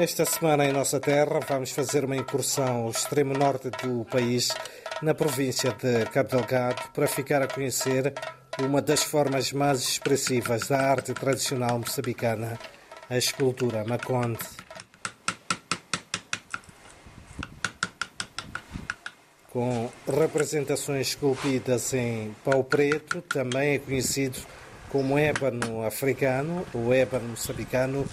Esta semana em nossa terra vamos fazer uma incursão ao extremo norte do país, na província de Cabo Delgado, para ficar a conhecer uma das formas mais expressivas da arte tradicional moçambicana, a escultura Maconde. Com representações esculpidas em pau preto, também é conhecido como ébano africano ou ébano moçambicano,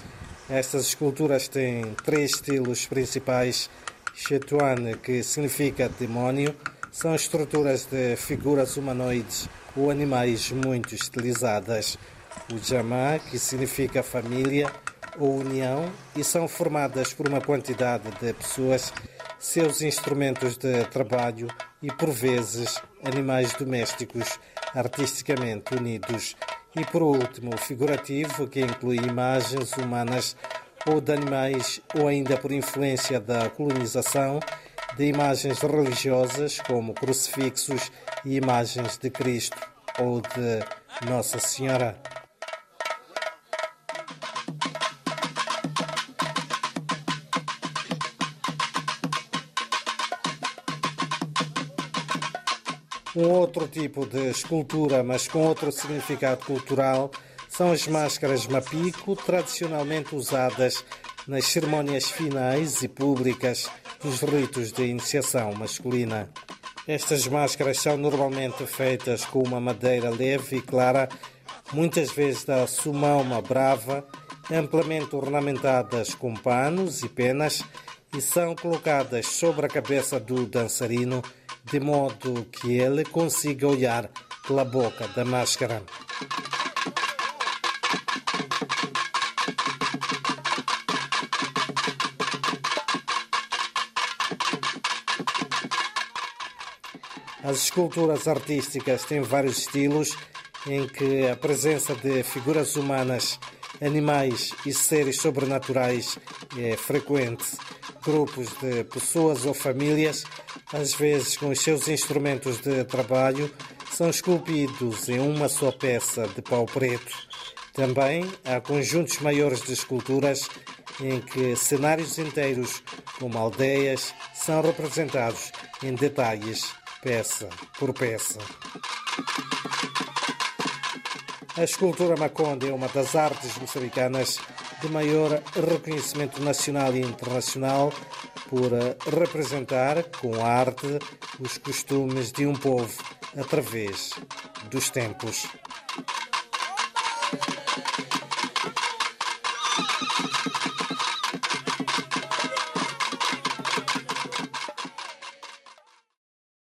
estas esculturas têm três estilos principais. Chetuane, que significa demónio, são estruturas de figuras humanoides ou animais muito estilizadas. O Jamá, que significa família ou união, e são formadas por uma quantidade de pessoas, seus instrumentos de trabalho e, por vezes, animais domésticos artisticamente unidos e por último, figurativo, que inclui imagens humanas ou de animais, ou ainda por influência da colonização, de imagens religiosas, como crucifixos e imagens de Cristo ou de Nossa Senhora. Um outro tipo de escultura, mas com outro significado cultural, são as máscaras mapico, tradicionalmente usadas nas cerimônias finais e públicas dos ritos de iniciação masculina. Estas máscaras são normalmente feitas com uma madeira leve e clara, muitas vezes da sumauma brava, amplamente ornamentadas com panos e penas e são colocadas sobre a cabeça do dançarino de modo que ele consiga olhar pela boca da máscara. As esculturas artísticas têm vários estilos em que a presença de figuras humanas, animais e seres sobrenaturais é frequente. Grupos de pessoas ou famílias às vezes com os seus instrumentos de trabalho, são esculpidos em uma só peça de pau preto. Também há conjuntos maiores de esculturas em que cenários inteiros, como aldeias, são representados em detalhes, peça por peça. A escultura Maconde é uma das artes moçambicanas de maior reconhecimento nacional e internacional por eh, representar com a arte os costumes de um povo através dos tempos.